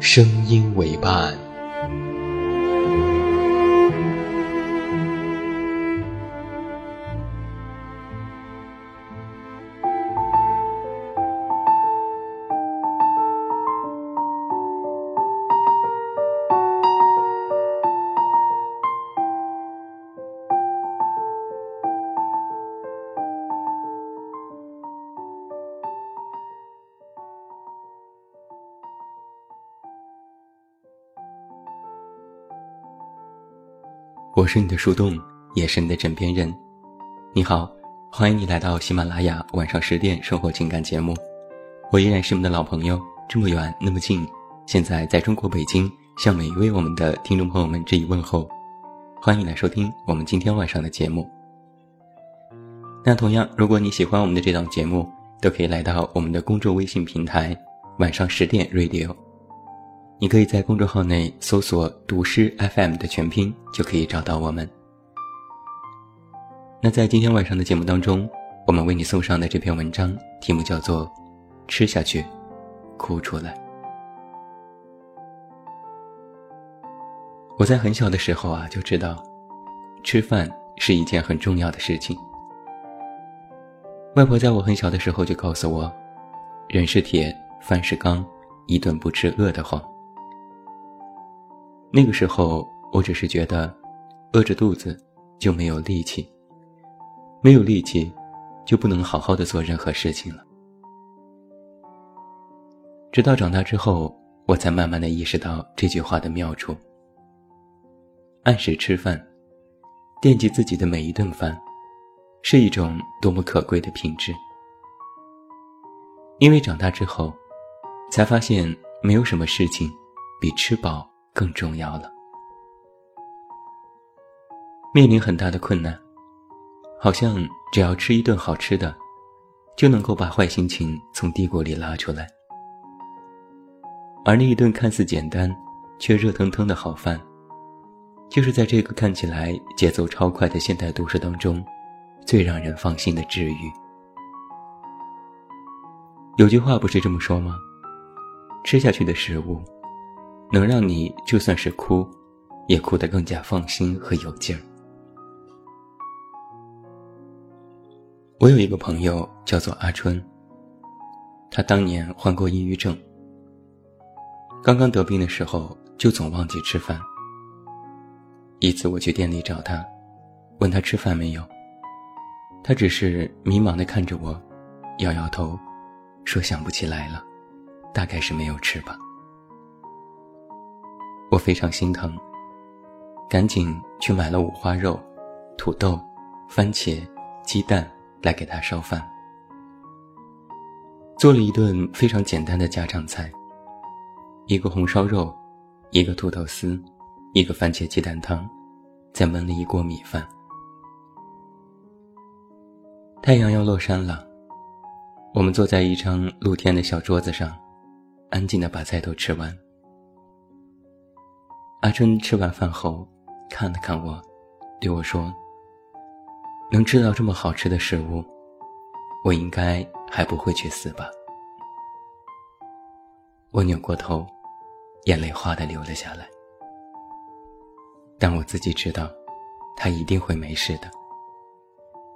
声音为伴。我是你的树洞，也是你的枕边人。你好，欢迎你来到喜马拉雅晚上十点生活情感节目。我依然是你们的老朋友，这么远那么近，现在在中国北京，向每一位我们的听众朋友们致以问候。欢迎来收听我们今天晚上的节目。那同样，如果你喜欢我们的这档节目，都可以来到我们的公众微信平台，晚上十点 Radio。你可以在公众号内搜索“读诗 FM” 的全拼，就可以找到我们。那在今天晚上的节目当中，我们为你送上的这篇文章题目叫做《吃下去，哭出来》。我在很小的时候啊，就知道，吃饭是一件很重要的事情。外婆在我很小的时候就告诉我：“人是铁，饭是钢，一顿不吃饿得慌。”那个时候，我只是觉得，饿着肚子就没有力气，没有力气，就不能好好的做任何事情了。直到长大之后，我才慢慢的意识到这句话的妙处。按时吃饭，惦记自己的每一顿饭，是一种多么可贵的品质。因为长大之后，才发现没有什么事情比吃饱。更重要了。面临很大的困难，好像只要吃一顿好吃的，就能够把坏心情从低谷里拉出来。而那一顿看似简单却热腾腾的好饭，就是在这个看起来节奏超快的现代都市当中，最让人放心的治愈。有句话不是这么说吗？吃下去的食物。能让你就算是哭，也哭得更加放心和有劲儿。我有一个朋友叫做阿春，他当年患过抑郁症。刚刚得病的时候，就总忘记吃饭。一次我去店里找他，问他吃饭没有，他只是迷茫的看着我，摇摇头，说想不起来了，大概是没有吃吧。我非常心疼，赶紧去买了五花肉、土豆、番茄、鸡蛋来给他烧饭，做了一顿非常简单的家常菜：一个红烧肉，一个土豆丝，一个番茄鸡蛋汤，再焖了一锅米饭。太阳要落山了，我们坐在一张露天的小桌子上，安静的把菜都吃完。阿珍吃完饭后，看了看我，对我说：“能吃到这么好吃的食物，我应该还不会去死吧？”我扭过头，眼泪哗的流了下来。但我自己知道，他一定会没事的，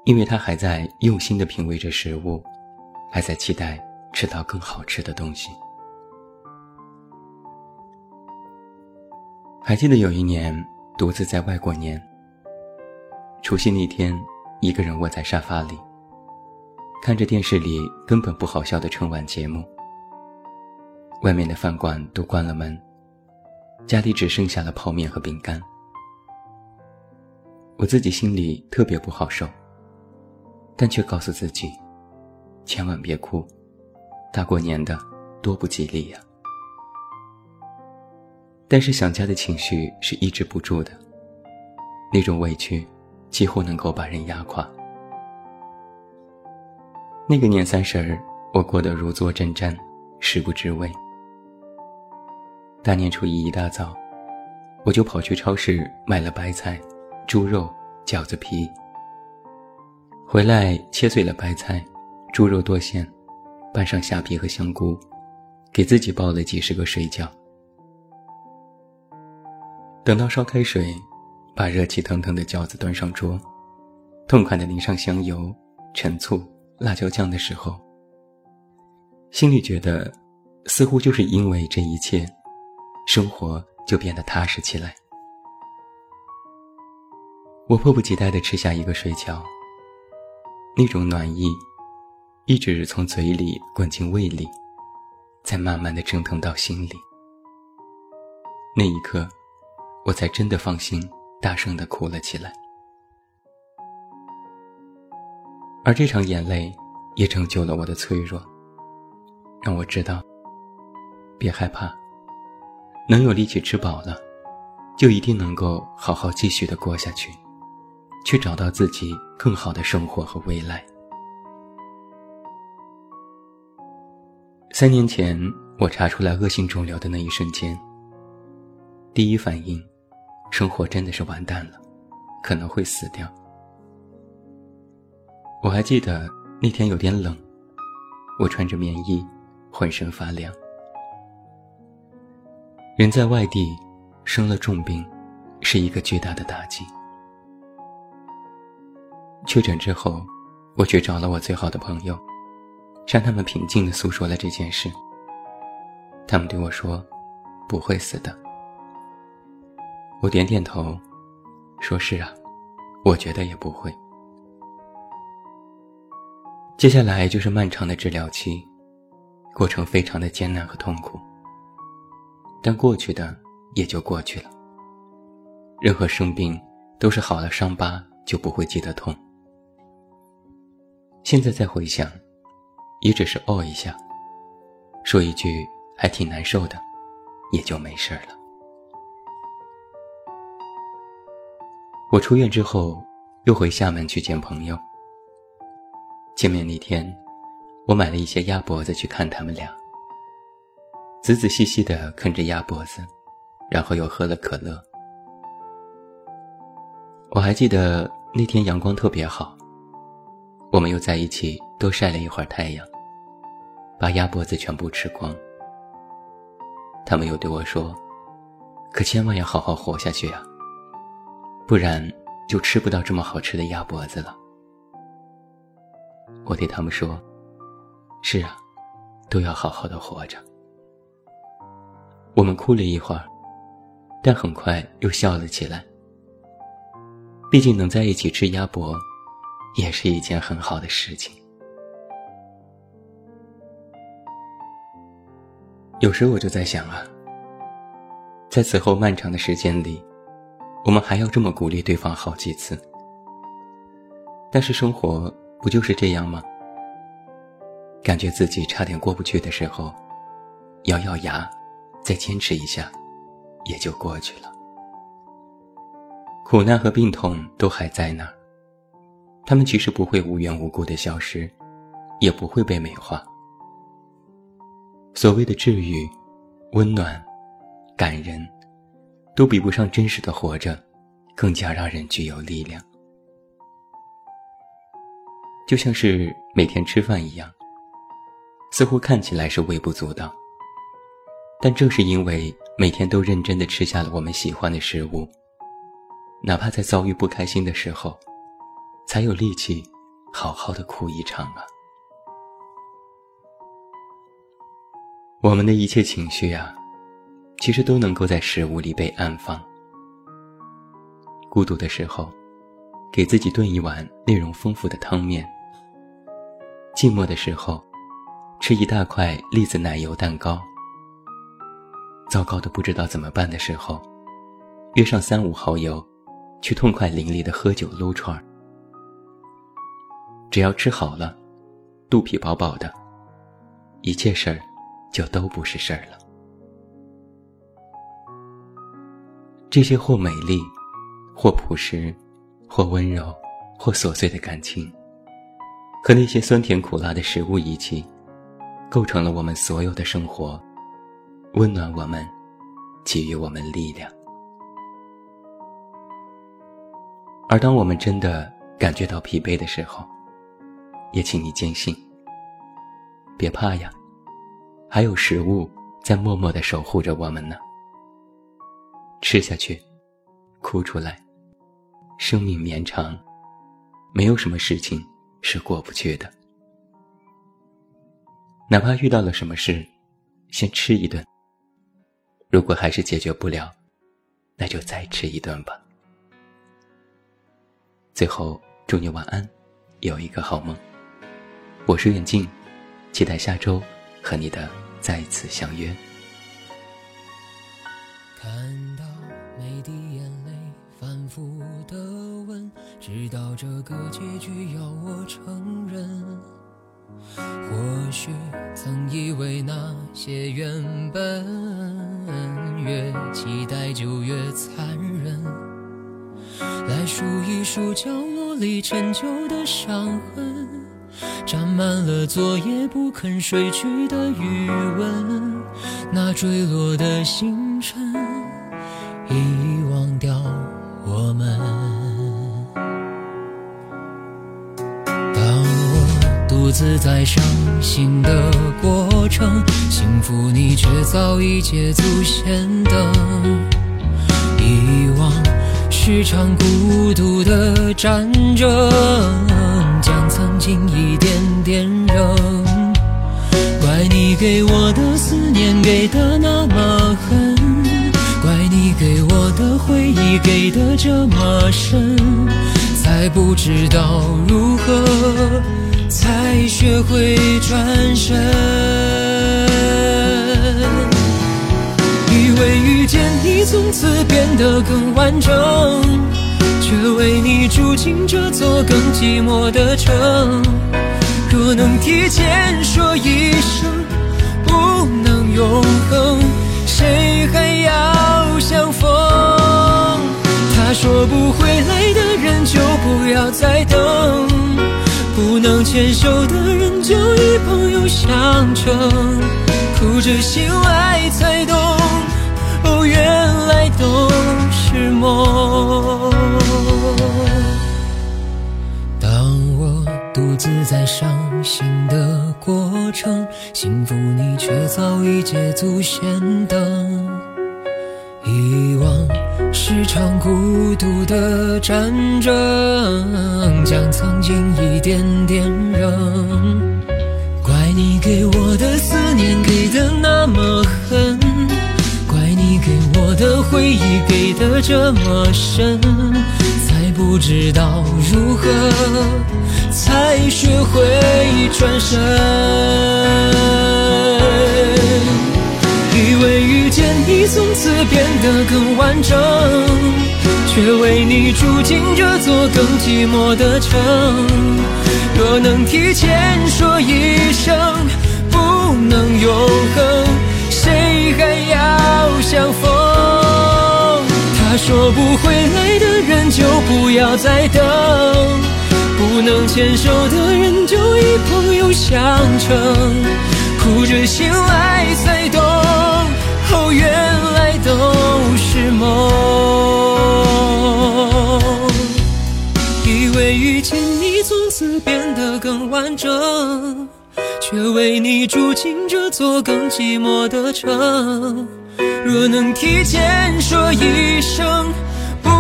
因为他还在用心的品味着食物，还在期待吃到更好吃的东西。还记得有一年独自在外过年，除夕那天，一个人窝在沙发里，看着电视里根本不好笑的春晚节目。外面的饭馆都关了门，家里只剩下了泡面和饼干。我自己心里特别不好受，但却告诉自己，千万别哭，大过年的多不吉利呀。但是想家的情绪是抑制不住的，那种委屈几乎能够把人压垮。那个年三十儿，我过得如坐针毡，食不知味。大年初一一大早，我就跑去超市买了白菜、猪肉、饺子皮，回来切碎了白菜、猪肉剁馅，拌上虾皮和香菇，给自己包了几十个水饺。等到烧开水，把热气腾腾的饺子端上桌，痛快的淋上香油、陈醋、辣椒酱的时候，心里觉得，似乎就是因为这一切，生活就变得踏实起来。我迫不及待地吃下一个水饺，那种暖意，一直从嘴里滚进胃里，再慢慢地蒸腾到心里。那一刻。我才真的放心，大声的哭了起来。而这场眼泪，也拯救了我的脆弱，让我知道，别害怕，能有力气吃饱了，就一定能够好好继续的过下去，去找到自己更好的生活和未来。三年前，我查出来恶性肿瘤的那一瞬间，第一反应。生活真的是完蛋了，可能会死掉。我还记得那天有点冷，我穿着棉衣，浑身发凉。人在外地，生了重病，是一个巨大的打击。确诊之后，我去找了我最好的朋友，向他们平静地诉说了这件事。他们对我说：“不会死的。”我点点头，说是啊，我觉得也不会。接下来就是漫长的治疗期，过程非常的艰难和痛苦。但过去的也就过去了。任何生病都是好了伤疤就不会记得痛。现在再回想，也只是哦一下，说一句还挺难受的，也就没事了。我出院之后，又回厦门去见朋友。见面那天，我买了一些鸭脖子去看他们俩，仔仔细细地啃着鸭脖子，然后又喝了可乐。我还记得那天阳光特别好，我们又在一起多晒了一会儿太阳，把鸭脖子全部吃光。他们又对我说：“可千万要好好活下去啊！”不然就吃不到这么好吃的鸭脖子了。我对他们说：“是啊，都要好好的活着。”我们哭了一会儿，但很快又笑了起来。毕竟能在一起吃鸭脖，也是一件很好的事情。有时我就在想啊，在此后漫长的时间里。我们还要这么鼓励对方好几次，但是生活不就是这样吗？感觉自己差点过不去的时候，咬咬牙，再坚持一下，也就过去了。苦难和病痛都还在那儿，他们其实不会无缘无故的消失，也不会被美化。所谓的治愈、温暖、感人。都比不上真实的活着，更加让人具有力量。就像是每天吃饭一样，似乎看起来是微不足道，但正是因为每天都认真的吃下了我们喜欢的食物，哪怕在遭遇不开心的时候，才有力气好好的哭一场啊！我们的一切情绪啊。其实都能够在食物里被安放。孤独的时候，给自己炖一碗内容丰富的汤面；寂寞的时候，吃一大块栗子奶油蛋糕；糟糕的不知道怎么办的时候，约上三五好友，去痛快淋漓的喝酒撸串儿。只要吃好了，肚皮饱饱的，一切事儿就都不是事儿了。这些或美丽。或朴实，或温柔，或琐碎的感情，和那些酸甜苦辣的食物一起，构成了我们所有的生活，温暖我们，给予我们力量。而当我们真的感觉到疲惫的时候，也请你坚信，别怕呀，还有食物在默默的守护着我们呢。吃下去，哭出来。生命绵长，没有什么事情是过不去的。哪怕遇到了什么事，先吃一顿。如果还是解决不了，那就再吃一顿吧。最后，祝你晚安，有一个好梦。我是远近，期待下周和你的再次相约。看知道这个结局要我承认，或许曾以为那些原本越期待就越残忍，来数一数角落里陈旧的伤痕，沾满了昨夜不肯睡去的余温，那坠落的星辰遗自在伤心的过程，幸福你却早已捷足先登。遗忘是场孤独的战争，将曾经一点点扔。怪你给我的思念给的那么狠，怪你给我的回忆给的这么深，才不知道如何。才学会转身，以为遇见你从此变得更完整，却为你住进这座更寂寞的城。若能提前说一声不能永恒，谁还要相逢？他说不回来的人就不要再等。不能牵手的人就与朋友相称，哭着醒来才懂，哦，原来都是梦。当我独自在伤心的过程，幸福你却早已捷足先登，一场孤独的战争，将曾经一点点扔。怪你给我的思念给的那么狠，怪你给我的回忆给的这么深，才不知道如何才学会转身。会遇见你从此变得更完整，却为你住进这座更寂寞的城。若能提前说一声不能永恒，谁还要相逢？他说不回来的人就不要再等，不能牵手的人就以朋友相称，哭着醒来才懂。哦，原来都是梦。以为遇见你从此变得更完整，却为你住进这座更寂寞的城。若能提前说一声不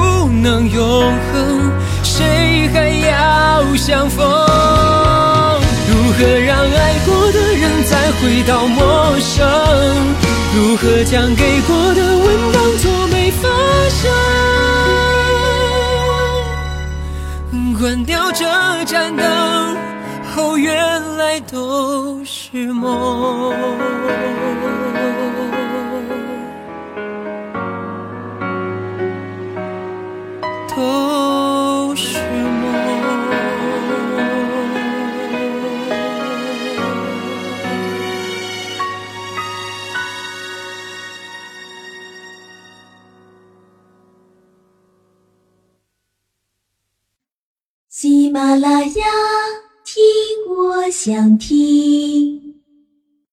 能永恒，谁还要相逢？如何让爱过的人再回到陌生？如何将给过的吻当作没发生？关掉这盏灯后，原来都是梦。